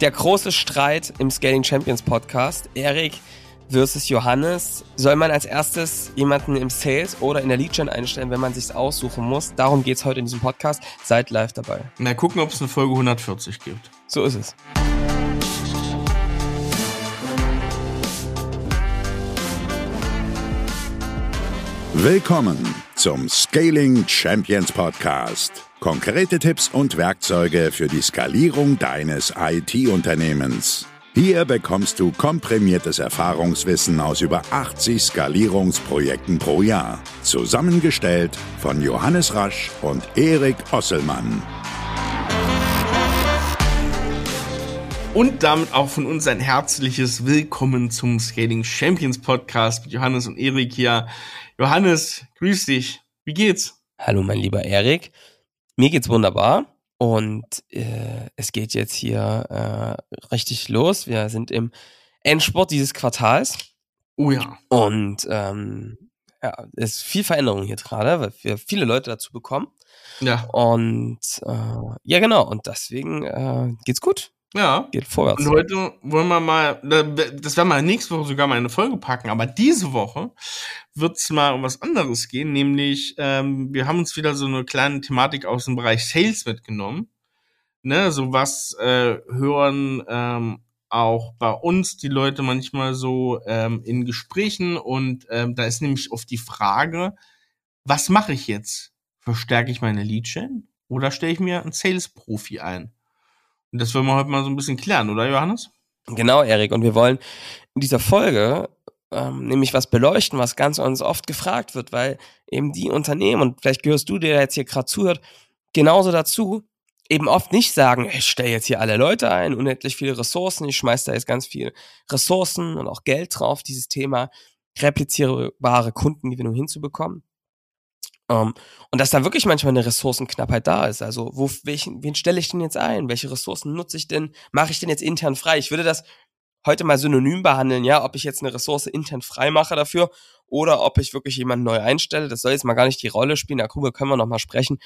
Der große Streit im Scaling Champions Podcast. Erik versus Johannes. Soll man als erstes jemanden im Sales oder in der Lead-Gen einstellen, wenn man sich's aussuchen muss? Darum geht's heute in diesem Podcast. Seid live dabei. Na, gucken, ob es eine Folge 140 gibt. So ist es. Willkommen zum Scaling Champions Podcast. Konkrete Tipps und Werkzeuge für die Skalierung deines IT-Unternehmens. Hier bekommst du komprimiertes Erfahrungswissen aus über 80 Skalierungsprojekten pro Jahr. Zusammengestellt von Johannes Rasch und Erik Osselmann. Und damit auch von uns ein herzliches Willkommen zum Scaling Champions Podcast mit Johannes und Erik hier. Johannes, grüß dich. Wie geht's? Hallo, mein lieber Erik. Mir geht's wunderbar. Und äh, es geht jetzt hier äh, richtig los. Wir sind im Endsport dieses Quartals. Oh ja. Und ähm, ja, es ist viel Veränderung hier gerade, weil wir viele Leute dazu bekommen. Ja. Und äh, ja, genau. Und deswegen äh, geht's gut. Ja. Geht vorwärts. Und heute wollen wir mal, das werden wir nächste Woche sogar mal eine Folge packen, aber diese Woche wird es mal um was anderes gehen, nämlich ähm, wir haben uns wieder so eine kleine Thematik aus dem Bereich Sales mitgenommen. Ne, so was äh, hören ähm, auch bei uns die Leute manchmal so ähm, in Gesprächen und ähm, da ist nämlich oft die Frage, was mache ich jetzt? Verstärke ich meine Lead-Chain oder stelle ich mir einen Sales-Profi ein? Das wollen wir heute mal so ein bisschen klären, oder Johannes? Genau, Erik. Und wir wollen in dieser Folge ähm, nämlich was beleuchten, was ganz uns oft gefragt wird, weil eben die Unternehmen, und vielleicht gehörst du, der jetzt hier gerade zuhört, genauso dazu, eben oft nicht sagen, ich stelle jetzt hier alle Leute ein, unendlich viele Ressourcen, ich schmeiß da jetzt ganz viel Ressourcen und auch Geld drauf, dieses Thema replizierbare Kundengewinnung hinzubekommen. Um, ähm, und dass da wirklich manchmal eine Ressourcenknappheit da ist. Also, wo, welchen, wen stelle ich denn jetzt ein? Welche Ressourcen nutze ich denn? Mache ich denn jetzt intern frei? Ich würde das heute mal synonym behandeln, ja, ob ich jetzt eine Ressource intern frei mache dafür oder ob ich wirklich jemanden neu einstelle. Das soll jetzt mal gar nicht die Rolle spielen. Darüber können wir noch mal sprechen.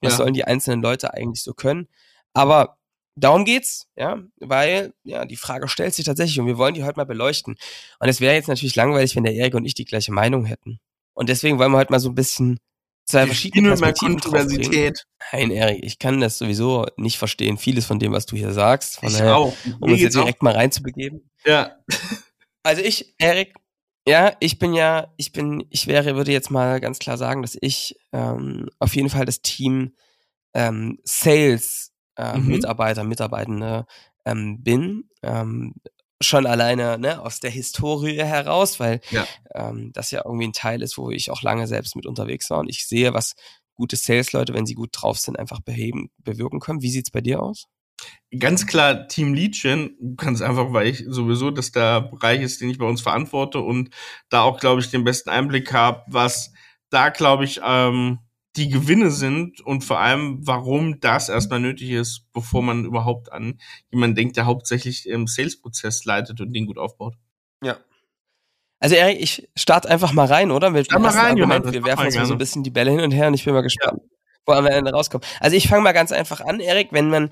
Was ja. sollen die einzelnen Leute eigentlich so können? Aber darum geht's, ja, weil ja die Frage stellt sich tatsächlich und wir wollen die heute mal beleuchten. Und es wäre jetzt natürlich langweilig, wenn der Erik und ich die gleiche Meinung hätten. Und deswegen wollen wir heute mal so ein bisschen zwei verschiedene Perspektiven Kontroversität. Nein, Erik, ich kann das sowieso nicht verstehen. Vieles von dem, was du hier sagst. Von ich daher, auch. Um uns jetzt direkt auch. mal reinzubegeben. Ja. Also ich, Erik, ja, ich bin ja, ich bin, ich wäre, würde jetzt mal ganz klar sagen, dass ich ähm, auf jeden Fall das Team ähm, Sales äh, mhm. Mitarbeiter, Mitarbeitende ähm, bin. Ähm, schon alleine ne, aus der Historie heraus, weil ja. ähm, das ja irgendwie ein Teil ist, wo ich auch lange selbst mit unterwegs war und ich sehe, was gute Sales-Leute, wenn sie gut drauf sind, einfach beheben, bewirken können. Wie sieht's bei dir aus? Ganz klar Team Leadgen, ganz einfach, weil ich sowieso dass der Bereich ist, den ich bei uns verantworte und da auch, glaube ich, den besten Einblick habe, was da, glaube ich, ähm, die Gewinne sind und vor allem, warum das erstmal nötig ist, bevor man überhaupt an jemanden denkt, der hauptsächlich im Sales-Prozess leitet und den gut aufbaut. Ja. Also Erik, ich starte einfach mal rein, oder? Mit mal rein, Johannes, Wir werfen uns mal so ein bisschen die Bälle hin und her und ich bin mal gespannt, ja. wo am Ende rauskommt. Also ich fange mal ganz einfach an, Erik, wenn man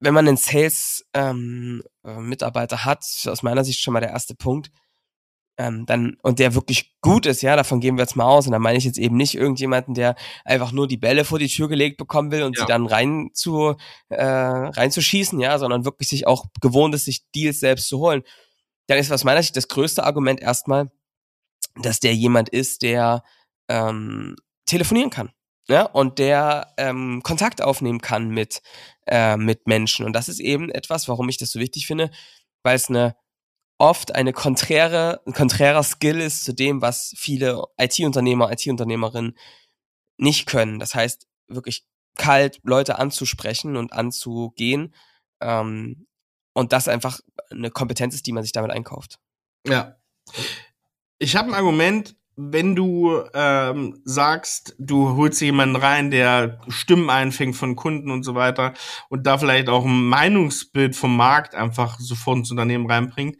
wenn man einen Sales-Mitarbeiter ähm, hat, aus meiner Sicht schon mal der erste Punkt, ähm, dann und der wirklich gut ist, ja, davon gehen wir jetzt mal aus. Und da meine ich jetzt eben nicht irgendjemanden, der einfach nur die Bälle vor die Tür gelegt bekommen will und ja. sie dann rein zu äh, reinzuschießen, ja, sondern wirklich sich auch gewohnt ist, sich Deals selbst zu holen. Dann ist aus meiner Sicht das größte Argument erstmal, dass der jemand ist, der ähm, telefonieren kann. Ja, und der ähm, Kontakt aufnehmen kann mit, äh, mit Menschen. Und das ist eben etwas, warum ich das so wichtig finde, weil es eine oft eine konträre, ein konträrer Skill ist zu dem, was viele IT-Unternehmer, IT-Unternehmerinnen nicht können. Das heißt, wirklich kalt Leute anzusprechen und anzugehen. Ähm, und das einfach eine Kompetenz ist, die man sich damit einkauft. Ja. Ich habe ein Argument, wenn du ähm, sagst, du holst jemanden rein, der Stimmen einfängt von Kunden und so weiter und da vielleicht auch ein Meinungsbild vom Markt einfach sofort ins Unternehmen reinbringt,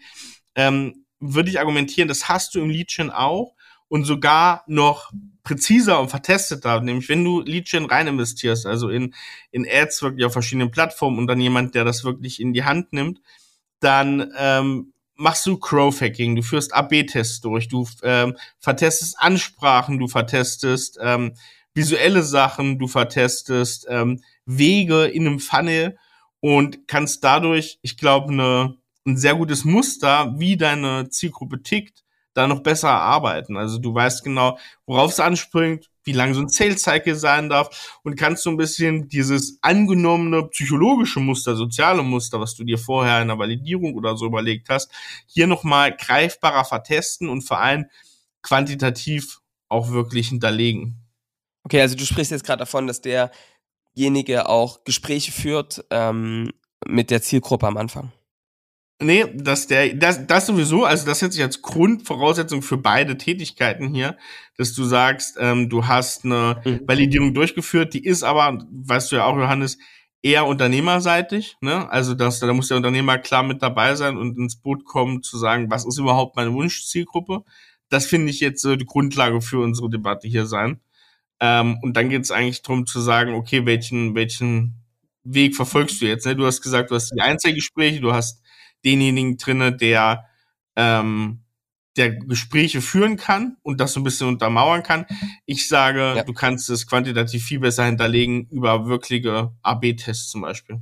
ähm, würde ich argumentieren, das hast du im Leadchen auch. und sogar noch präziser und vertesteter, nämlich wenn du Lead-Gen rein investierst, also in, in Ads wirklich auf verschiedenen Plattformen und dann jemand, der das wirklich in die Hand nimmt, dann ähm, machst du Crowd-Hacking, du führst AB-Tests durch, du ähm, vertestest Ansprachen, du vertestest ähm, visuelle Sachen, du vertestest ähm, Wege in einem Funnel und kannst dadurch, ich glaube, ne, ein sehr gutes Muster, wie deine Zielgruppe tickt, da noch besser arbeiten. Also du weißt genau, worauf es anspringt, wie lang so ein Sales Cycle sein darf und kannst so ein bisschen dieses angenommene psychologische Muster, soziale Muster, was du dir vorher in der Validierung oder so überlegt hast, hier nochmal greifbarer vertesten und vor allem quantitativ auch wirklich hinterlegen. Okay, also du sprichst jetzt gerade davon, dass derjenige auch Gespräche führt ähm, mit der Zielgruppe am Anfang. Nee, dass der, das, das sowieso, also das setzt sich als Grundvoraussetzung für beide Tätigkeiten hier, dass du sagst, ähm, du hast eine mhm. Validierung durchgeführt, die ist aber, weißt du ja auch, Johannes, eher unternehmerseitig, ne? Also das, da muss der Unternehmer klar mit dabei sein und ins Boot kommen, zu sagen, was ist überhaupt meine Wunschzielgruppe. Das finde ich jetzt so die Grundlage für unsere Debatte hier sein. Ähm, und dann geht es eigentlich darum zu sagen, okay, welchen, welchen Weg verfolgst du jetzt? Ne? Du hast gesagt, du hast die Einzelgespräche, du hast denjenigen drinne, der ähm, der Gespräche führen kann und das so ein bisschen untermauern kann. Ich sage, ja. du kannst es quantitativ viel besser hinterlegen über wirkliche AB-Tests zum Beispiel.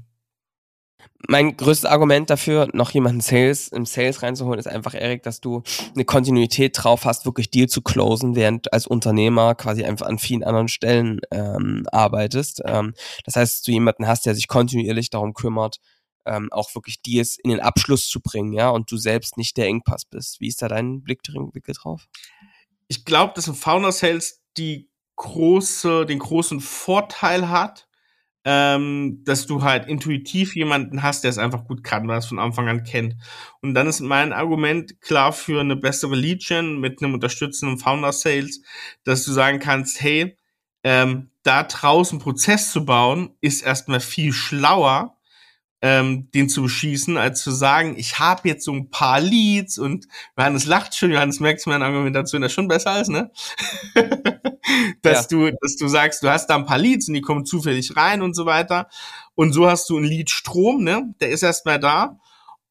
Mein größtes Argument dafür, noch jemanden Sales im Sales reinzuholen, ist einfach, Erik, dass du eine Kontinuität drauf hast, wirklich Deal zu closen, während als Unternehmer quasi einfach an vielen anderen Stellen ähm, arbeitest. Ähm, das heißt, dass du jemanden hast, der sich kontinuierlich darum kümmert, ähm, auch wirklich Deals in den Abschluss zu bringen, ja, und du selbst nicht der Engpass bist. Wie ist da dein Blick, drauf? Ich glaube, dass ein Founder Sales die große, den großen Vorteil hat, ähm, dass du halt intuitiv jemanden hast, der es einfach gut kann, weil es von Anfang an kennt. Und dann ist mein Argument klar für eine bessere Lead-Gen mit einem unterstützenden Founder Sales, dass du sagen kannst, hey, ähm, da draußen Prozess zu bauen, ist erstmal viel schlauer, ähm, den zu beschießen, als zu sagen, ich habe jetzt so ein paar Leads und Johannes lacht schon, Johannes merkt meine Argumentation das schon besser als, ne? dass ja. du, dass du sagst, du hast da ein paar Leads und die kommen zufällig rein und so weiter. Und so hast du einen Leadstrom, ne? Der ist erstmal da.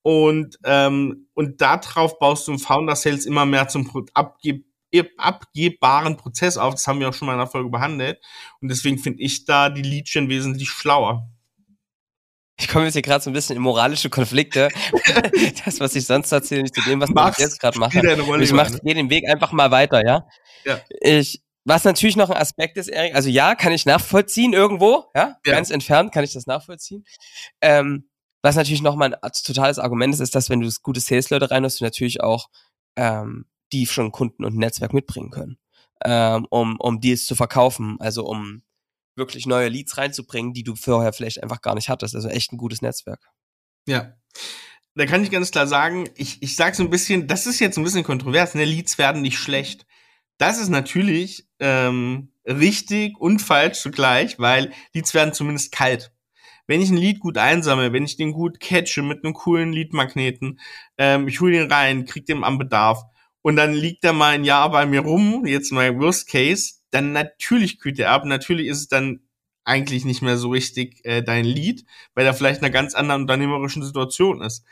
Und, ähm, und darauf baust du im Founder Sales immer mehr zum Abgeb abgebbaren Prozess auf. Das haben wir auch schon mal in der Folge behandelt. Und deswegen finde ich da die Lead-Gen wesentlich schlauer ich komme jetzt hier gerade so ein bisschen in moralische Konflikte. das, was ich sonst erzähle, nicht zu dem, was Max, ich jetzt gerade mache. Ich mache hier den Weg einfach mal weiter, ja? ja. Ich, was natürlich noch ein Aspekt ist, Erik, also ja, kann ich nachvollziehen irgendwo, ja, ja. ganz entfernt kann ich das nachvollziehen. Ähm, was natürlich noch mal ein totales Argument ist, ist, dass wenn du gute Sales-Leute reinhast, du natürlich auch ähm, die schon Kunden und Netzwerk mitbringen können, ähm, um, um Deals zu verkaufen, also um wirklich neue Leads reinzubringen, die du vorher vielleicht einfach gar nicht hattest. Also echt ein gutes Netzwerk. Ja. Da kann ich ganz klar sagen, ich, ich sage so ein bisschen, das ist jetzt ein bisschen kontrovers, ne? Leads werden nicht schlecht. Das ist natürlich ähm, richtig und falsch zugleich, weil Leads werden zumindest kalt. Wenn ich ein Lead gut einsammle, wenn ich den gut catche mit einem coolen Leadmagneten, ähm, ich hole den rein, krieg den am Bedarf und dann liegt er mal ein Jahr bei mir rum, jetzt mal Worst Case, dann natürlich kühlt er ab. Natürlich ist es dann eigentlich nicht mehr so richtig äh, dein Lied, weil er vielleicht in einer ganz anderen unternehmerischen Situation ist.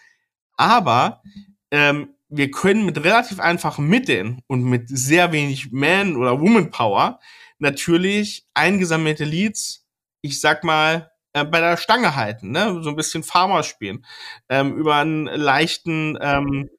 Aber ähm, wir können mit relativ einfachen Mitteln und mit sehr wenig Man- oder Woman-Power natürlich eingesammelte Leads, ich sag mal, äh, bei der Stange halten, ne? so ein bisschen Farmer spielen, ähm, über einen leichten ähm,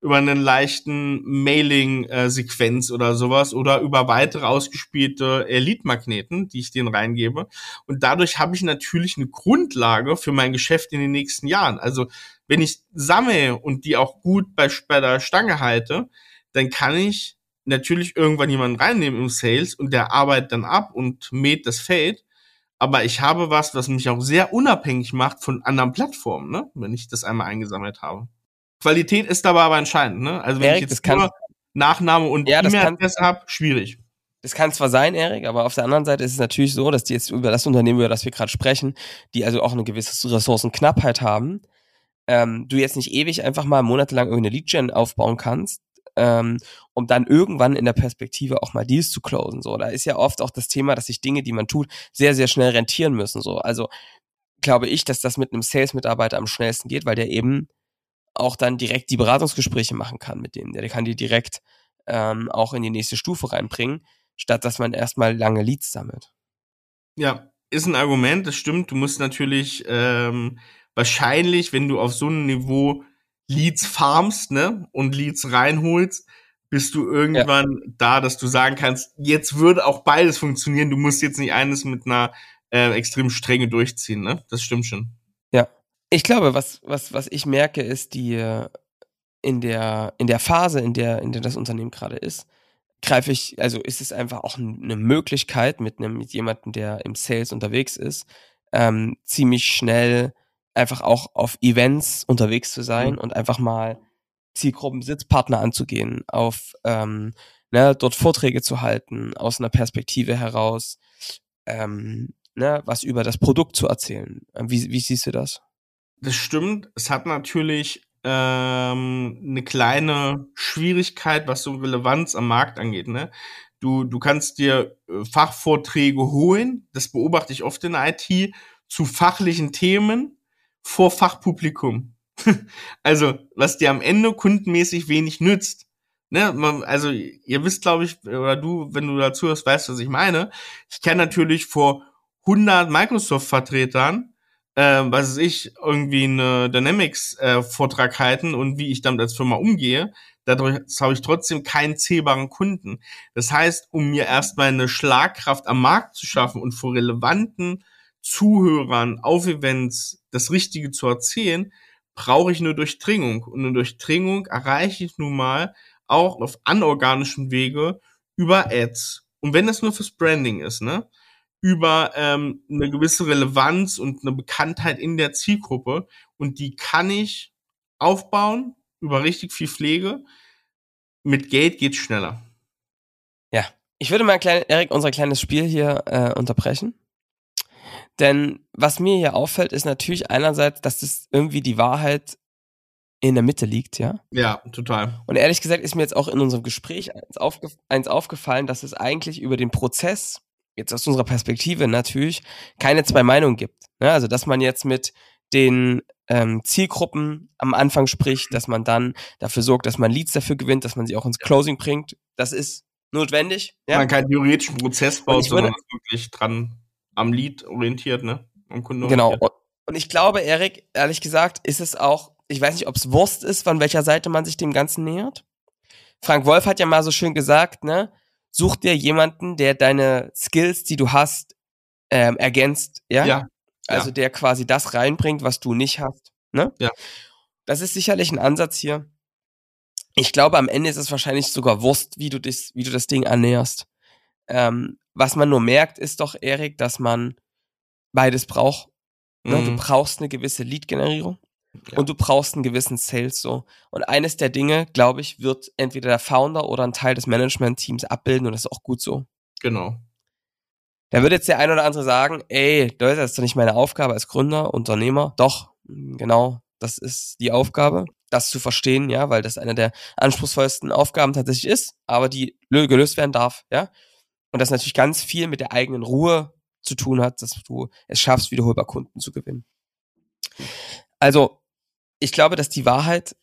über einen leichten Mailing-Sequenz oder sowas oder über weitere ausgespielte Elite-Magneten, die ich denen reingebe. Und dadurch habe ich natürlich eine Grundlage für mein Geschäft in den nächsten Jahren. Also wenn ich sammle und die auch gut bei, bei der Stange halte, dann kann ich natürlich irgendwann jemanden reinnehmen im Sales und der arbeitet dann ab und mäht das Feld. Aber ich habe was, was mich auch sehr unabhängig macht von anderen Plattformen, ne? wenn ich das einmal eingesammelt habe. Qualität ist dabei aber entscheidend, ne? Also wenn Erik, ich jetzt nur Nachname und ja, E-Mail-Adresse habe, schwierig. Das kann zwar sein, Erik, aber auf der anderen Seite ist es natürlich so, dass die jetzt über das Unternehmen, über das wir gerade sprechen, die also auch eine gewisse Ressourcenknappheit haben, ähm, du jetzt nicht ewig einfach mal monatelang irgendeine Lead-Gen aufbauen kannst, ähm, um dann irgendwann in der Perspektive auch mal Deals zu closen. So, da ist ja oft auch das Thema, dass sich Dinge, die man tut, sehr, sehr schnell rentieren müssen. So, also glaube ich, dass das mit einem Sales-Mitarbeiter am schnellsten geht, weil der eben auch dann direkt die Beratungsgespräche machen kann mit denen. Der kann die direkt ähm, auch in die nächste Stufe reinbringen, statt dass man erstmal lange Leads sammelt. Ja, ist ein Argument, das stimmt. Du musst natürlich ähm, wahrscheinlich, wenn du auf so einem Niveau Leads farmst, ne, und Leads reinholst, bist du irgendwann ja. da, dass du sagen kannst, jetzt würde auch beides funktionieren. Du musst jetzt nicht eines mit einer äh, extrem strenge durchziehen, ne? Das stimmt schon. Ich glaube, was, was, was ich merke, ist die in der, in der Phase, in der, in der das Unternehmen gerade ist, greife ich, also ist es einfach auch eine Möglichkeit mit einem, mit jemandem, der im Sales unterwegs ist, ähm, ziemlich schnell einfach auch auf Events unterwegs zu sein mhm. und einfach mal Zielgruppen, Sitzpartner anzugehen, auf ähm, ne, dort Vorträge zu halten, aus einer Perspektive heraus, ähm, ne, was über das Produkt zu erzählen. Wie, wie siehst du das? Das stimmt. Es hat natürlich ähm, eine kleine Schwierigkeit, was so Relevanz am Markt angeht. Ne? Du, du kannst dir äh, Fachvorträge holen, das beobachte ich oft in der IT, zu fachlichen Themen vor Fachpublikum. also, was dir am Ende kundenmäßig wenig nützt. Ne, man, also ihr wisst, glaube ich, oder du, wenn du dazu hörst, weißt, was ich meine. Ich kenne natürlich vor 100 Microsoft-Vertretern äh, was weiß ich, irgendwie eine Dynamics-Vortrag äh, halten und wie ich damit als Firma umgehe, dadurch habe ich trotzdem keinen zählbaren Kunden. Das heißt, um mir erstmal eine Schlagkraft am Markt zu schaffen und vor relevanten Zuhörern auf Events das Richtige zu erzählen, brauche ich eine Durchdringung. Und eine Durchdringung erreiche ich nun mal auch auf anorganischem Wege über Ads. Und wenn das nur fürs Branding ist, ne? Über ähm, eine gewisse Relevanz und eine Bekanntheit in der Zielgruppe. Und die kann ich aufbauen über richtig viel Pflege. Mit Geld geht's schneller. Ja, ich würde mal, klein, Erik, unser kleines Spiel hier äh, unterbrechen. Denn was mir hier auffällt, ist natürlich einerseits, dass das irgendwie die Wahrheit in der Mitte liegt, ja? Ja, total. Und ehrlich gesagt ist mir jetzt auch in unserem Gespräch eins, aufgef eins aufgefallen, dass es eigentlich über den Prozess jetzt aus unserer Perspektive natürlich keine zwei Meinungen gibt. Ne? Also dass man jetzt mit den ähm, Zielgruppen am Anfang spricht, dass man dann dafür sorgt, dass man Leads dafür gewinnt, dass man sie auch ins Closing bringt. Das ist notwendig. Ja? Man keinen theoretischen Prozess baut, sondern wirklich dran am Lead orientiert, ne? Am Kunden genau. Und ich glaube, Erik, ehrlich gesagt, ist es auch, ich weiß nicht, ob es Wurst ist, von welcher Seite man sich dem Ganzen nähert. Frank Wolf hat ja mal so schön gesagt, ne? Such dir jemanden, der deine Skills, die du hast, ähm, ergänzt, ja? Ja. Also der quasi das reinbringt, was du nicht hast. Ne? Ja. Das ist sicherlich ein Ansatz hier. Ich glaube, am Ende ist es wahrscheinlich sogar Wurst, wie du das, wie du das Ding ernährst. Ähm, was man nur merkt, ist doch, Erik, dass man beides braucht. Ne? Mhm. Du brauchst eine gewisse Lead-Generierung ja. Und du brauchst einen gewissen Sales so. Und eines der Dinge, glaube ich, wird entweder der Founder oder ein Teil des Management-Teams abbilden und das ist auch gut so. Genau. Da wird jetzt der ein oder andere sagen, ey, Leute, das ist doch nicht meine Aufgabe als Gründer, Unternehmer. Doch, genau, das ist die Aufgabe, das zu verstehen, ja, weil das eine der anspruchsvollsten Aufgaben tatsächlich ist, aber die gelöst werden darf, ja. Und das natürlich ganz viel mit der eigenen Ruhe zu tun hat, dass du es schaffst, wiederholbar Kunden zu gewinnen. Also, ich glaube, dass die Wahrheit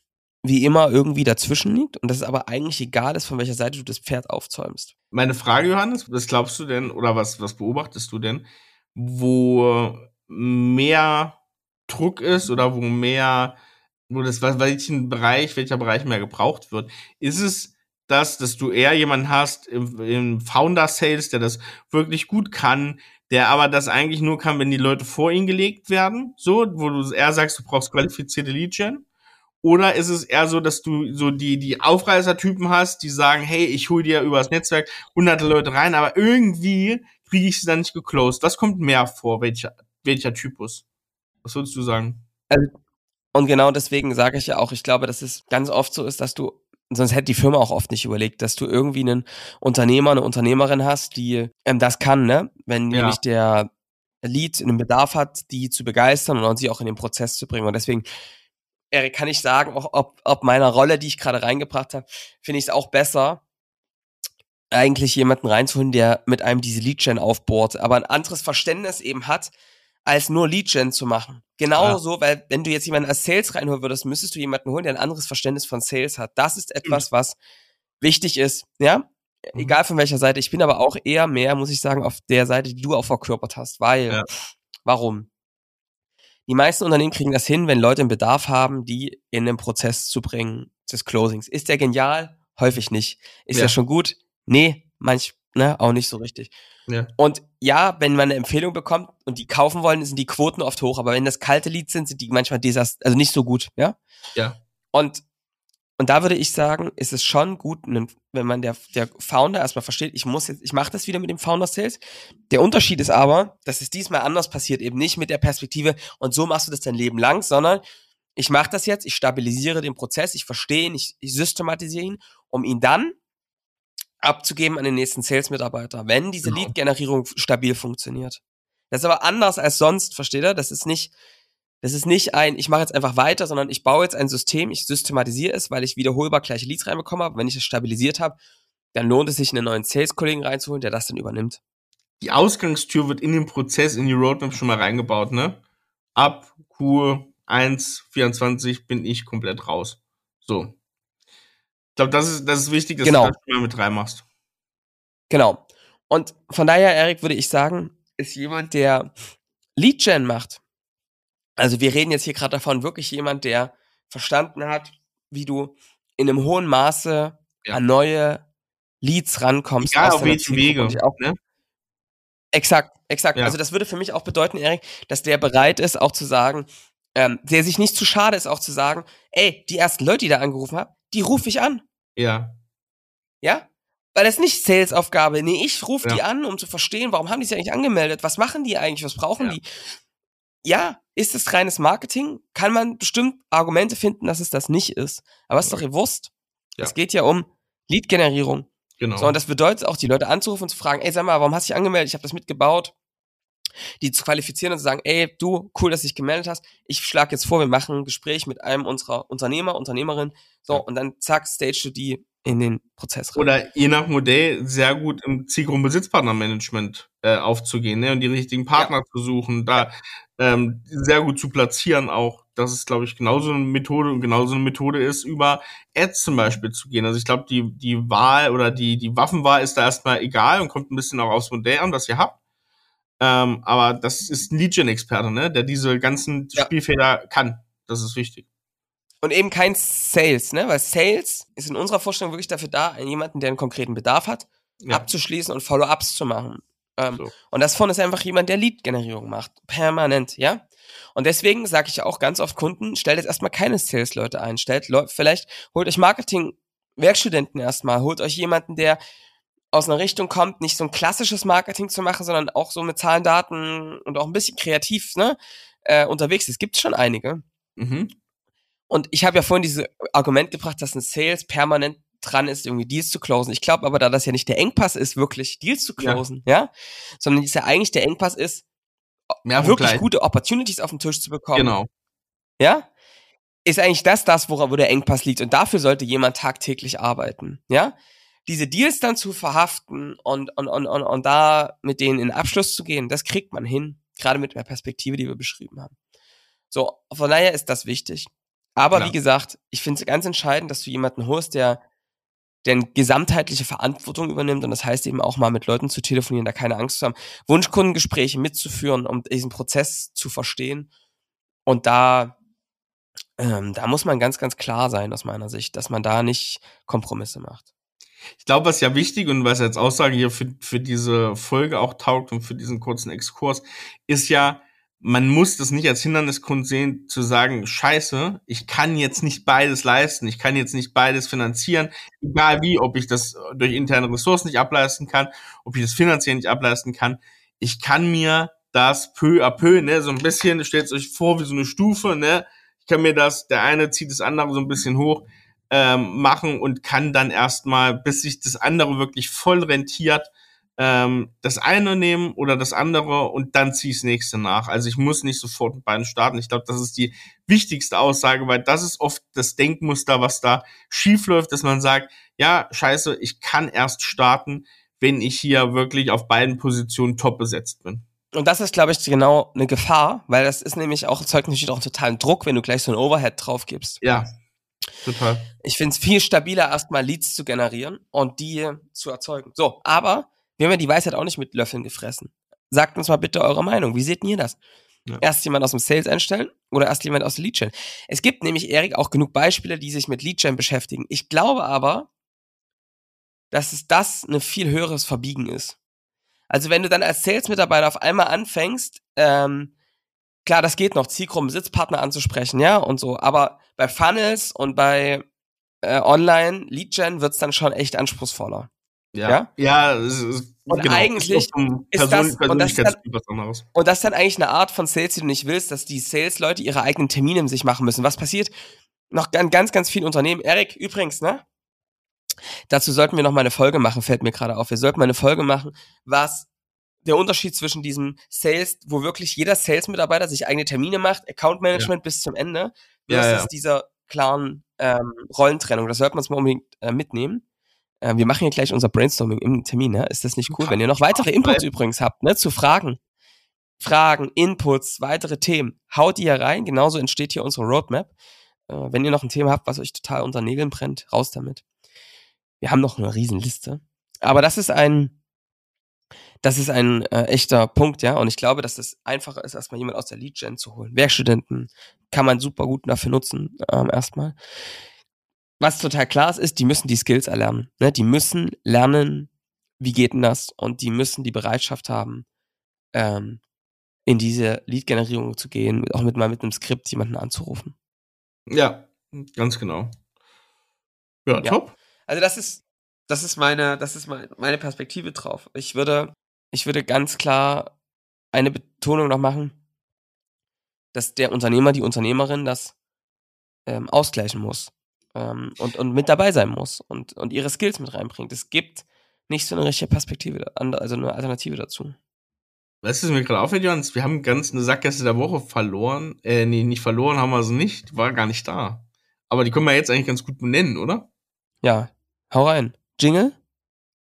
wie immer irgendwie dazwischen liegt und dass es aber eigentlich egal ist, von welcher Seite du das Pferd aufzäumst. Meine Frage, Johannes, was glaubst du denn oder was, was beobachtest du denn, wo mehr Druck ist oder wo mehr, wo das, welchen Bereich, welcher Bereich mehr gebraucht wird? Ist es das, dass du eher jemanden hast im, im Founder Sales, der das wirklich gut kann, der aber das eigentlich nur kann, wenn die Leute vor ihn gelegt werden, so, wo du eher sagst, du brauchst qualifizierte Lead-Gen? Oder ist es eher so, dass du so die, die Aufreißer-Typen hast, die sagen, hey, ich hol dir übers Netzwerk hunderte Leute rein, aber irgendwie kriege ich sie dann nicht geclosed. Was kommt mehr vor? Welcher, welcher Typus? Was würdest du sagen? Also, und genau deswegen sage ich ja auch, ich glaube, dass es ganz oft so ist, dass du sonst hätte die Firma auch oft nicht überlegt, dass du irgendwie einen Unternehmer, eine Unternehmerin hast, die ähm, das kann, ne? Wenn ja. nämlich der Lead einen Bedarf hat, die zu begeistern und sie auch in den Prozess zu bringen. Und deswegen Erik, kann ich sagen, auch ob, ob meiner Rolle, die ich gerade reingebracht habe, finde ich es auch besser, eigentlich jemanden reinzuholen, der mit einem diese Lead-Gen aufbohrt, aber ein anderes Verständnis eben hat, als nur Lead-Gen zu machen. Genauso, ja. weil wenn du jetzt jemanden als Sales reinholen würdest, müsstest du jemanden holen, der ein anderes Verständnis von Sales hat. Das ist etwas, was wichtig ist, ja? Mhm. Egal von welcher Seite. Ich bin aber auch eher mehr, muss ich sagen, auf der Seite, die du auch verkörpert hast, weil, ja. warum? Die meisten Unternehmen kriegen das hin, wenn Leute einen Bedarf haben, die in den Prozess zu bringen des Closings. Ist der genial? Häufig nicht. Ist ja, ja schon gut? Nee, manch, ne, auch nicht so richtig. Ja. Und ja, wenn man eine Empfehlung bekommt und die kaufen wollen, sind die Quoten oft hoch, aber wenn das kalte Leads sind, sind die manchmal desast also nicht so gut, ja? Ja. Und und da würde ich sagen, ist es schon gut, wenn man der, der Founder erstmal versteht, ich muss jetzt, ich mache das wieder mit dem Founder Sales. Der Unterschied ist aber, dass es diesmal anders passiert, eben nicht mit der Perspektive und so machst du das dein Leben lang, sondern ich mache das jetzt, ich stabilisiere den Prozess, ich verstehe ihn, ich, ich systematisiere ihn, um ihn dann abzugeben an den nächsten Sales-Mitarbeiter, wenn diese genau. Lead-Generierung stabil funktioniert. Das ist aber anders als sonst, versteht ihr? Das ist nicht, das ist nicht ein, ich mache jetzt einfach weiter, sondern ich baue jetzt ein System, ich systematisiere es, weil ich wiederholbar gleiche Leads reinbekommen habe. Wenn ich es stabilisiert habe, dann lohnt es sich, einen neuen Sales-Kollegen reinzuholen, der das dann übernimmt. Die Ausgangstür wird in den Prozess, in die Roadmap schon mal reingebaut, ne? Ab Q1, 24 bin ich komplett raus. So. Ich glaube, das ist, das ist wichtig, dass genau. du das mal mit reinmachst. Genau. Und von daher, Erik, würde ich sagen, ist jemand, der Lead-Gen macht, also wir reden jetzt hier gerade davon, wirklich jemand, der verstanden hat, wie du in einem hohen Maße ja. an neue Leads rankommst. Ja, auf welchen Wege. Auch, ne? Exakt, exakt. Ja. Also das würde für mich auch bedeuten, Erik, dass der bereit ist, auch zu sagen, ähm, der sich nicht zu schade ist, auch zu sagen, ey, die ersten Leute, die da angerufen haben, die rufe ich an. Ja. Ja? Weil das nicht Sales-Aufgabe. Nee, ich rufe ja. die an, um zu verstehen, warum haben die sich eigentlich angemeldet? Was machen die eigentlich? Was brauchen ja. die? ja, ist es reines Marketing? Kann man bestimmt Argumente finden, dass es das nicht ist. Aber es ist doch ihr Wurst. Ja. Es geht ja um Lead-Generierung. Genau. So, und das bedeutet auch, die Leute anzurufen und zu fragen, ey, sag mal, warum hast du dich angemeldet? Ich habe das mitgebaut. Die zu qualifizieren und zu sagen, ey, du, cool, dass du dich gemeldet hast. Ich schlage jetzt vor, wir machen ein Gespräch mit einem unserer Unternehmer, Unternehmerin. So, ja. und dann zack, stage du die in den Prozess rein. Oder je nach Modell sehr gut im Zielgruppenbesitzpartnermanagement äh, aufzugehen ne? und die richtigen Partner ja. zu suchen, da ähm, sehr gut zu platzieren auch. Das ist, glaube ich, genauso eine Methode und genauso eine Methode ist, über Ads zum Beispiel zu gehen. Also ich glaube, die, die Wahl oder die, die Waffenwahl ist da erstmal egal und kommt ein bisschen auch aufs Modell an, was ihr habt. Ähm, aber das ist ein Legion-Experte, ne? der diese ganzen ja. Spielfelder kann. Das ist wichtig. Und eben kein Sales, ne? Weil Sales ist in unserer Vorstellung wirklich dafür da, jemanden, der einen konkreten Bedarf hat, ja. abzuschließen und Follow-ups zu machen. Ähm, so. Und das von ist einfach jemand, der Lead-Generierung macht. Permanent, ja? Und deswegen sage ich auch ganz oft Kunden, stellt jetzt erstmal keine Sales-Leute ein. Stellt Leute, vielleicht holt euch Marketing-Werkstudenten erstmal, holt euch jemanden, der aus einer Richtung kommt, nicht so ein klassisches Marketing zu machen, sondern auch so mit Zahlen, Daten und auch ein bisschen kreativ ne, äh, unterwegs ist. Gibt schon einige. Mhm. Und ich habe ja vorhin dieses Argument gebracht, dass ein Sales permanent dran ist, irgendwie Deals zu closen. Ich glaube aber, da das ja nicht der Engpass ist, wirklich Deals zu closen, ja, ja? sondern dass ja eigentlich der Engpass ist, ja, wirklich gleich. gute Opportunities auf den Tisch zu bekommen. Genau. Ja? Ist eigentlich das das, wo, wo der Engpass liegt. Und dafür sollte jemand tagtäglich arbeiten. Ja? Diese Deals dann zu verhaften und, und, und, und, und da mit denen in Abschluss zu gehen, das kriegt man hin. Gerade mit der Perspektive, die wir beschrieben haben. So, von daher ist das wichtig. Aber ja. wie gesagt, ich finde es ganz entscheidend, dass du jemanden holst, der der gesamtheitliche Verantwortung übernimmt und das heißt eben auch mal mit Leuten zu telefonieren, da keine Angst zu haben, Wunschkundengespräche mitzuführen, um diesen Prozess zu verstehen. Und da, ähm, da muss man ganz, ganz klar sein aus meiner Sicht, dass man da nicht Kompromisse macht. Ich glaube, was ja wichtig und was als Aussage hier für, für diese Folge auch taugt und für diesen kurzen Exkurs, ist ja, man muss das nicht als Hindernisgrund sehen, zu sagen, scheiße, ich kann jetzt nicht beides leisten, ich kann jetzt nicht beides finanzieren, egal wie, ob ich das durch interne Ressourcen nicht ableisten kann, ob ich das finanziell nicht ableisten kann. Ich kann mir das peu à peu, ne, so ein bisschen, stellt euch vor wie so eine Stufe, ne, ich kann mir das, der eine zieht das andere so ein bisschen hoch, ähm, machen und kann dann erstmal, bis sich das andere wirklich voll rentiert, ähm, das eine nehmen oder das andere und dann zieh das nächste nach. Also ich muss nicht sofort mit beiden starten. Ich glaube, das ist die wichtigste Aussage, weil das ist oft das Denkmuster, was da schief läuft, dass man sagt, ja, scheiße, ich kann erst starten, wenn ich hier wirklich auf beiden Positionen top besetzt bin. Und das ist, glaube ich, genau eine Gefahr, weil das ist nämlich auch, erzeugt natürlich auch einen totalen Druck, wenn du gleich so ein Overhead drauf gibst. Ja, total. Ich finde es viel stabiler, erstmal Leads zu generieren und die zu erzeugen. So, aber wir haben ja die Weisheit auch nicht mit Löffeln gefressen. Sagt uns mal bitte eure Meinung. Wie seht ihr das? Ja. Erst jemand aus dem Sales einstellen oder erst jemand aus der Lead-Chain? Es gibt nämlich, Erik, auch genug Beispiele, die sich mit Lead-Chain beschäftigen. Ich glaube aber, dass es das ein viel höheres Verbiegen ist. Also wenn du dann als Sales-Mitarbeiter auf einmal anfängst, ähm, klar, das geht noch, Zielgruppen, Sitzpartner anzusprechen, ja, und so, aber bei Funnels und bei äh, Online Lead-Gen wird's dann schon echt anspruchsvoller. Ja. Ja, ja es ist, und genau, eigentlich ist das, und das, dann, und das ist dann eigentlich eine Art von Sales, die du nicht willst, dass die Sales-Leute ihre eigenen Termine in sich machen müssen. Was passiert? Noch ganz, ganz, ganz vielen Unternehmen. Erik, übrigens, ne? Dazu sollten wir noch mal eine Folge machen, fällt mir gerade auf. Wir sollten mal eine Folge machen, was der Unterschied zwischen diesem Sales, wo wirklich jeder Sales-Mitarbeiter sich eigene Termine macht, Account Management ja. bis zum Ende, versus ja, ja. dieser klaren ähm, Rollentrennung. Das sollten wir uns mal unbedingt äh, mitnehmen. Äh, wir machen hier gleich unser Brainstorming im Termin, ne? Ist das nicht cool? Wenn ihr noch weitere Inputs übrigens habt, ne, zu Fragen, Fragen, Inputs, weitere Themen, haut die hier rein. Genauso entsteht hier unsere Roadmap. Äh, wenn ihr noch ein Thema habt, was euch total unter Nägeln brennt, raus damit. Wir haben noch eine Riesenliste. Aber das ist ein, das ist ein äh, echter Punkt, ja. Und ich glaube, dass es einfacher ist, erstmal jemand aus der Lead-Gen zu holen. Werkstudenten kann man super gut dafür nutzen, ähm, erstmal. Was total klar ist, ist, die müssen die Skills erlernen. Ne? Die müssen lernen, wie geht denn das? Und die müssen die Bereitschaft haben, ähm, in diese Lead-Generierung zu gehen, auch mit mal mit einem Skript jemanden anzurufen. Ja, ganz genau. Ja, ja. top. Also das ist, das ist meine, das ist meine Perspektive drauf. Ich würde, ich würde ganz klar eine Betonung noch machen, dass der Unternehmer, die Unternehmerin das ähm, ausgleichen muss ähm, und, und mit dabei sein muss und, und ihre Skills mit reinbringt. Es gibt nicht so eine richtige Perspektive, also eine Alternative dazu. Weißt du, was mir gerade auffällt, Jans? Wir haben ganz eine Sackgasse der Woche verloren. Äh, nee, nicht verloren haben wir sie nicht. Die war gar nicht da. Aber die können wir jetzt eigentlich ganz gut benennen, oder? Ja, hau rein. Jingle?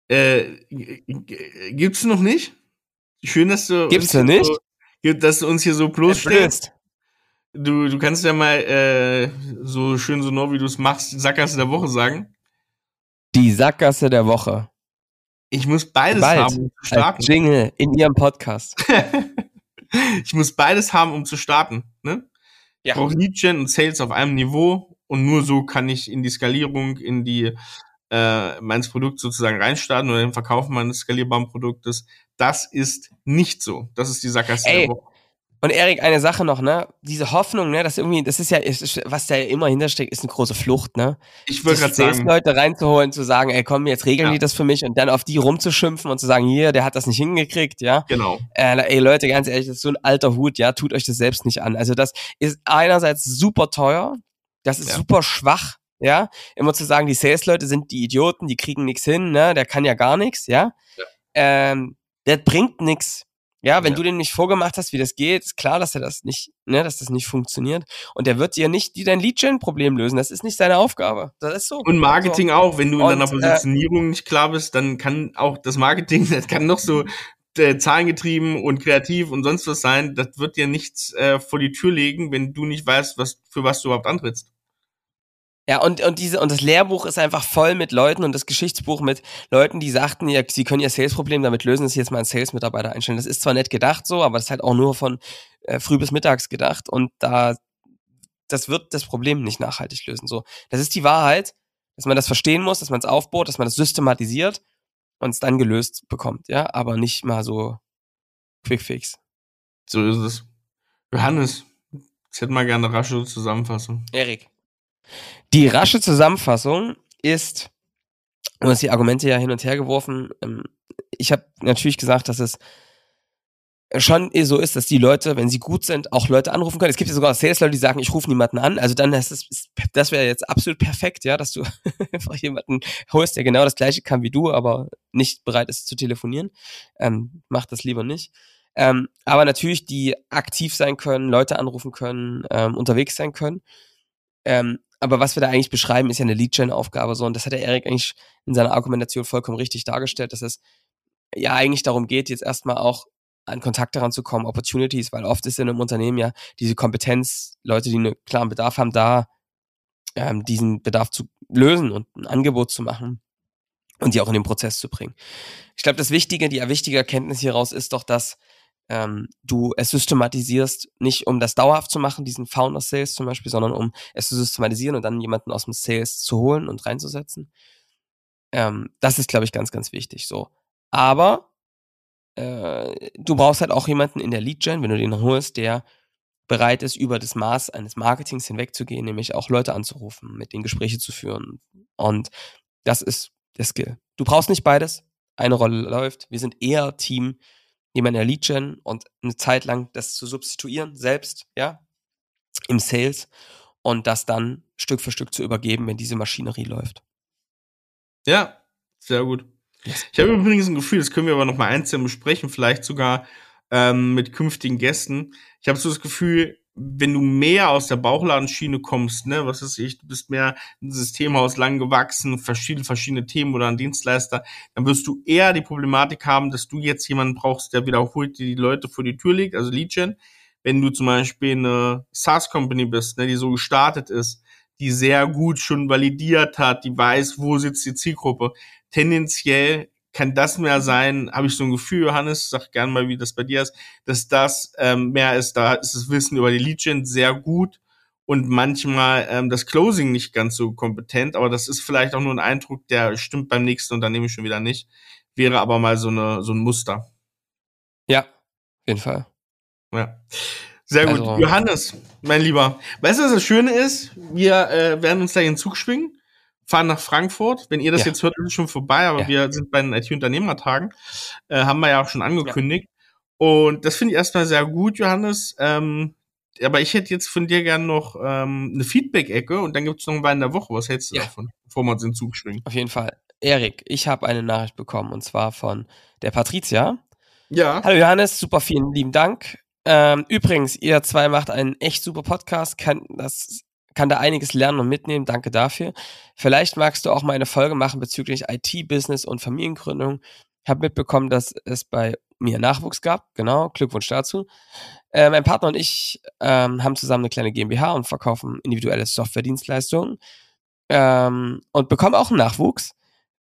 Äh, gibt's noch nicht? Schön, dass du. Gibt's noch nicht? So, dass du uns hier so bloßstellst. Du, du kannst ja mal äh, so schön so nur, wie du es machst, Sackgasse der Woche sagen. Die Sackgasse der Woche. Ich muss beides Bald haben, um zu starten. Als Jingle in ihrem Podcast. ich muss beides haben, um zu starten. Ne? Ja. Ich brauche Lead-Gen und Sales auf einem Niveau und nur so kann ich in die Skalierung, in die äh, meines Produkt sozusagen reinstarten oder den Verkauf meines skalierbaren Produktes. Das ist nicht so. Das ist die Sackgasse Ey, der Woche. Und Erik, eine Sache noch, ne? Diese Hoffnung, ne, dass irgendwie, das ist ja, ist, was da immer hintersteckt, ist eine große Flucht, ne? Ich würde gerade sagen. Leute reinzuholen, zu sagen, ey, komm, jetzt regeln ja. die das für mich und dann auf die rumzuschimpfen und zu sagen, hier, der hat das nicht hingekriegt, ja? Genau. Äh, ey, Leute, ganz ehrlich, das ist so ein alter Hut, ja? Tut euch das selbst nicht an. Also das ist einerseits super teuer, das ist ja. super schwach, ja? Immer zu sagen, die Sales-Leute sind die Idioten, die kriegen nichts hin, ne? Der kann ja gar nichts, ja? ja. Ähm, der bringt nichts. Ja, wenn ja. du dem nicht vorgemacht hast, wie das geht, ist klar, dass er das nicht, ne, dass das nicht funktioniert. Und der wird dir nicht die dein Lead-Gen-Problem lösen. Das ist nicht seine Aufgabe. Das ist so. Und Marketing so. auch. Wenn du in deiner äh, Positionierung äh, nicht klar bist, dann kann auch das Marketing, das kann noch so äh, zahlengetrieben und kreativ und sonst was sein. Das wird dir nichts äh, vor die Tür legen, wenn du nicht weißt, was, für was du überhaupt antrittst. Ja, und, und diese, und das Lehrbuch ist einfach voll mit Leuten und das Geschichtsbuch mit Leuten, die sagten, ja, sie können ihr Sales-Problem damit lösen, dass sie jetzt mal einen Sales-Mitarbeiter einstellen. Das ist zwar nett gedacht so, aber das ist halt auch nur von äh, früh bis mittags gedacht und da, das wird das Problem nicht nachhaltig lösen. So, das ist die Wahrheit, dass man das verstehen muss, dass man es aufbaut, dass man das systematisiert und es dann gelöst bekommt, ja, aber nicht mal so Quick Fix. So ist es. Johannes, ich hätte mal gerne eine rasche Zusammenfassung. Erik. Die rasche Zusammenfassung ist, du hast die Argumente ja hin und her geworfen. Ähm, ich habe natürlich gesagt, dass es schon so ist, dass die Leute, wenn sie gut sind, auch Leute anrufen können. Es gibt ja sogar Sales-Leute, die sagen, ich rufe niemanden an. Also dann ist es, das wäre jetzt absolut perfekt, ja, dass du einfach jemanden holst, der genau das gleiche kann wie du, aber nicht bereit ist zu telefonieren. Ähm, mach das lieber nicht. Ähm, aber natürlich, die aktiv sein können, Leute anrufen können, ähm, unterwegs sein können. Ähm, aber was wir da eigentlich beschreiben, ist ja eine Lead-Gen-Aufgabe so. Und das hat der Erik eigentlich in seiner Argumentation vollkommen richtig dargestellt, dass es ja eigentlich darum geht, jetzt erstmal auch an Kontakte ranzukommen, Opportunities, weil oft ist in einem Unternehmen ja diese Kompetenz, Leute, die einen klaren Bedarf haben, da ähm, diesen Bedarf zu lösen und ein Angebot zu machen und die auch in den Prozess zu bringen. Ich glaube, das Wichtige, die wichtige Erkenntnis hieraus ist doch, dass ähm, du es systematisierst, nicht um das dauerhaft zu machen, diesen Founder Sales zum Beispiel, sondern um es zu systematisieren und dann jemanden aus dem Sales zu holen und reinzusetzen. Ähm, das ist, glaube ich, ganz, ganz wichtig. So. Aber äh, du brauchst halt auch jemanden in der Lead-Gen, wenn du den holst, der bereit ist, über das Maß eines Marketings hinwegzugehen, nämlich auch Leute anzurufen, mit denen Gespräche zu führen. Und das ist der Skill. Du brauchst nicht beides. Eine Rolle läuft. Wir sind eher Team, jemand in der Lead-Gen und eine Zeit lang das zu substituieren, selbst, ja, im Sales und das dann Stück für Stück zu übergeben, wenn diese Maschinerie läuft. Ja, sehr gut. Ich habe übrigens ein Gefühl, das können wir aber noch mal einzeln besprechen, vielleicht sogar ähm, mit künftigen Gästen. Ich habe so das Gefühl, wenn du mehr aus der Bauchladenschiene kommst, ne, was ist ich, du bist mehr ein Systemhaus lang gewachsen, verschiedene, verschiedene Themen oder ein Dienstleister, dann wirst du eher die Problematik haben, dass du jetzt jemanden brauchst, der wiederholt die Leute vor die Tür legt, also Lead-Gen. Wenn du zum Beispiel eine SaaS-Company bist, ne, die so gestartet ist, die sehr gut schon validiert hat, die weiß, wo sitzt die Zielgruppe, tendenziell kann das mehr sein, habe ich so ein Gefühl, Johannes, sag gern mal, wie das bei dir ist, dass das ähm, mehr ist, da ist das Wissen über die Legion sehr gut und manchmal ähm, das Closing nicht ganz so kompetent, aber das ist vielleicht auch nur ein Eindruck, der stimmt beim nächsten Unternehmen schon wieder nicht, wäre aber mal so, eine, so ein Muster. Ja, auf jeden Fall. Ja. Sehr gut. Also, Johannes, mein Lieber, weißt du, was das Schöne ist? Wir äh, werden uns gleich in den Zug schwingen fahren nach Frankfurt. Wenn ihr das ja. jetzt hört, ist es schon vorbei, aber ja. wir sind bei den IT-Unternehmertagen. Äh, haben wir ja auch schon angekündigt. Ja. Und das finde ich erstmal sehr gut, Johannes. Ähm, aber ich hätte jetzt von dir gern noch ähm, eine Feedback-Ecke und dann gibt es noch einen in der Woche. Was hältst du davon, bevor wir uns in den Zug schwingen? Auf jeden Fall. Erik, ich habe eine Nachricht bekommen und zwar von der Patricia. Ja. Hallo Johannes, super vielen lieben Dank. Ähm, übrigens, ihr zwei macht einen echt super Podcast. Kann, das kann da einiges lernen und mitnehmen. Danke dafür. Vielleicht magst du auch mal eine Folge machen bezüglich IT-Business und Familiengründung. Ich habe mitbekommen, dass es bei mir Nachwuchs gab. Genau, Glückwunsch dazu. Äh, mein Partner und ich ähm, haben zusammen eine kleine GmbH und verkaufen individuelle Softwaredienstleistungen ähm, und bekommen auch einen Nachwuchs.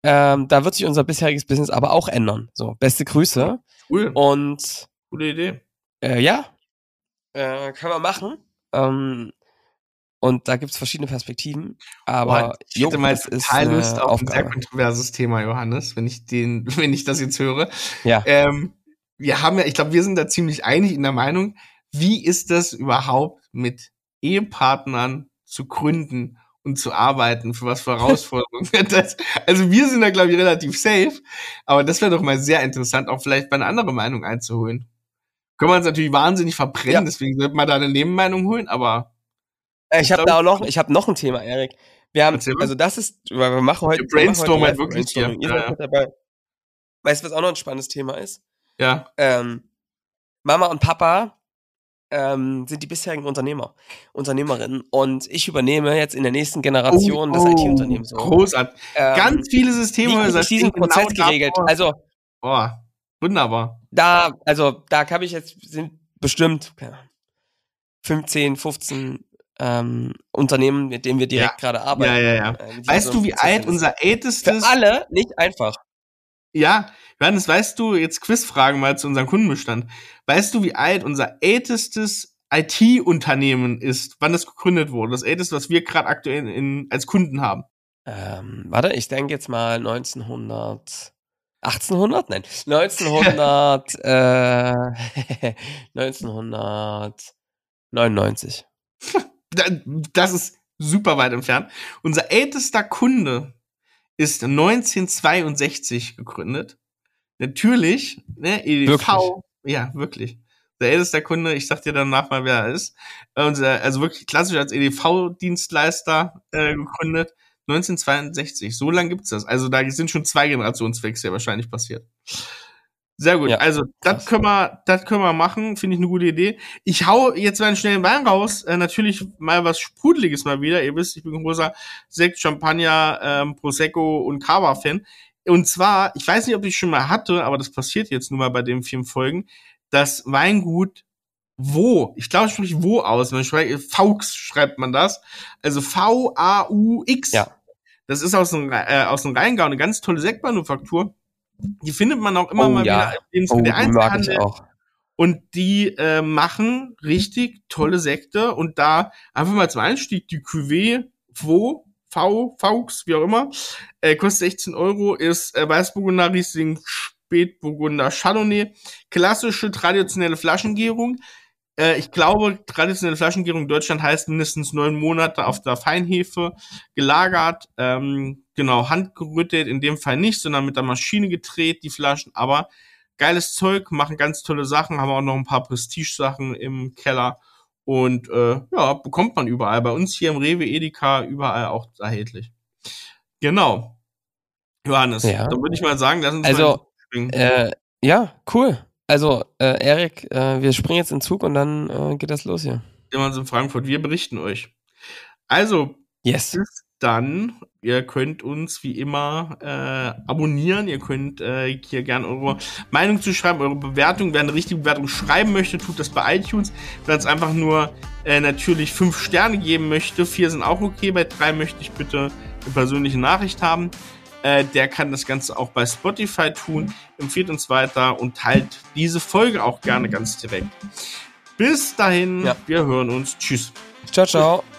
Ähm, da wird sich unser bisheriges Business aber auch ändern. So, beste Grüße. Cool. Und gute Idee. Äh, ja, äh, können wir machen. Ähm, und da gibt es verschiedene Perspektiven. Aber Boah, ich hätte mal total Lust auf Aufgabe. ein sehr kontroverses Thema, Johannes, wenn ich den, wenn ich das jetzt höre. Ja. Ähm, wir haben ja, ich glaube, wir sind da ziemlich einig in der Meinung, wie ist das überhaupt mit Ehepartnern zu gründen und zu arbeiten, für was für Herausforderungen das, Also wir sind da, glaube ich, relativ safe, aber das wäre doch mal sehr interessant, auch vielleicht bei einer anderen Meinung einzuholen. Können wir uns natürlich wahnsinnig verbrennen, ja. deswegen sollte man da eine Nebenmeinung holen, aber ich habe da auch noch, ich habe noch ein Thema, Erik. Wir haben, also das ist, wir machen heute. Brainstorm halt wirklich hier. Ihr ja, ja. dabei. Weißt du, was auch noch ein spannendes Thema ist? Ja. Ähm, Mama und Papa ähm, sind die bisherigen Unternehmer, Unternehmerinnen. Und ich übernehme jetzt in der nächsten Generation oh, das IT-Unternehmen. So. Großartig. Ähm, Ganz viele Systeme die, diesen genau Prozess geregelt. Davor. Also. Boah, wunderbar. Da, also da habe ich jetzt, sind bestimmt 15, 15 ähm, Unternehmen, mit dem wir direkt ja. gerade arbeiten. Ja, ja, ja. Äh, weißt du, wie alt unser ältestes... Für alle nicht einfach. Ja, Johannes, weißt du, jetzt Quizfragen mal zu unserem Kundenbestand. Weißt du, wie alt unser ältestes IT-Unternehmen ist, wann es gegründet wurde? Das älteste, was wir gerade aktuell in, als Kunden haben. Ähm, warte, ich denke jetzt mal 1900... 1800? Nein, 1900, äh, 1999. das ist super weit entfernt. Unser ältester Kunde ist 1962 gegründet. Natürlich, ne, EDV, Wirklich? Ja, wirklich. Der älteste Kunde, ich sag dir danach mal, wer er ist. Äh, also wirklich klassisch als EDV-Dienstleister äh, gegründet. 1962. So lange gibt's das. Also da sind schon zwei Generationswechsel wahrscheinlich passiert. Sehr gut. Ja, also das können wir, das können wir machen. Finde ich eine gute Idee. Ich hau jetzt mal einen schnellen Wein raus. Äh, natürlich mal was Sprudeliges mal wieder. Ihr wisst, ich bin ein großer Sekt, Champagner, ähm, Prosecco und Cava-Fan. Und zwar, ich weiß nicht, ob ich schon mal hatte, aber das passiert jetzt nur mal bei den vier Folgen, das Weingut wo, ich glaube, ich spreche wo aus. Man schreibt, Faux schreibt man das. Also V-A-U-X. Ja. Das ist aus dem, äh, aus dem Rheingau eine ganz tolle Sektmanufaktur. Die findet man auch immer Oh, mal ja. wieder im Oh, Lebensmittel- ich Einzelhandel. Und die äh, machen richtig tolle Sekte und da einfach mal zum Einstieg die Cuvée Wo, V, Vaux, wie auch immer, äh, kostet 16 Euro, ist äh, Weißburgunder Riesling Spätburgunder Chardonnay, klassische traditionelle Flaschengärung. Äh, ich glaube, traditionelle Flaschengärung in Deutschland heißt mindestens neun Monate auf der Feinhefe gelagert, ähm, genau, handgerüttet, in dem Fall nicht, sondern mit der Maschine gedreht, die Flaschen, aber geiles Zeug, machen ganz tolle Sachen, haben auch noch ein paar Prestige-Sachen im Keller und äh, ja, bekommt man überall. Bei uns hier im Rewe, Edeka, überall auch erhältlich. Genau. Johannes, Ja. dann würde ich mal sagen, lass uns Also. Äh, ja, cool. Also, äh, Erik, äh, wir springen jetzt in den Zug und dann äh, geht das los hier. Immer in Frankfurt. Wir berichten euch. Also, Yes. bis dann. Ihr könnt uns wie immer äh, abonnieren. Ihr könnt äh, hier gerne eure Meinung zu schreiben, eure Bewertung. Wer eine richtige Bewertung schreiben möchte, tut das bei iTunes. Wer uns einfach nur äh, natürlich fünf Sterne geben möchte, vier sind auch okay. Bei drei möchte ich bitte eine persönliche Nachricht haben. Äh, der kann das Ganze auch bei Spotify tun. Empfiehlt uns weiter und teilt diese Folge auch gerne ganz direkt. Bis dahin, Ja. wir hören uns. Tschüss. Ciao, ciao.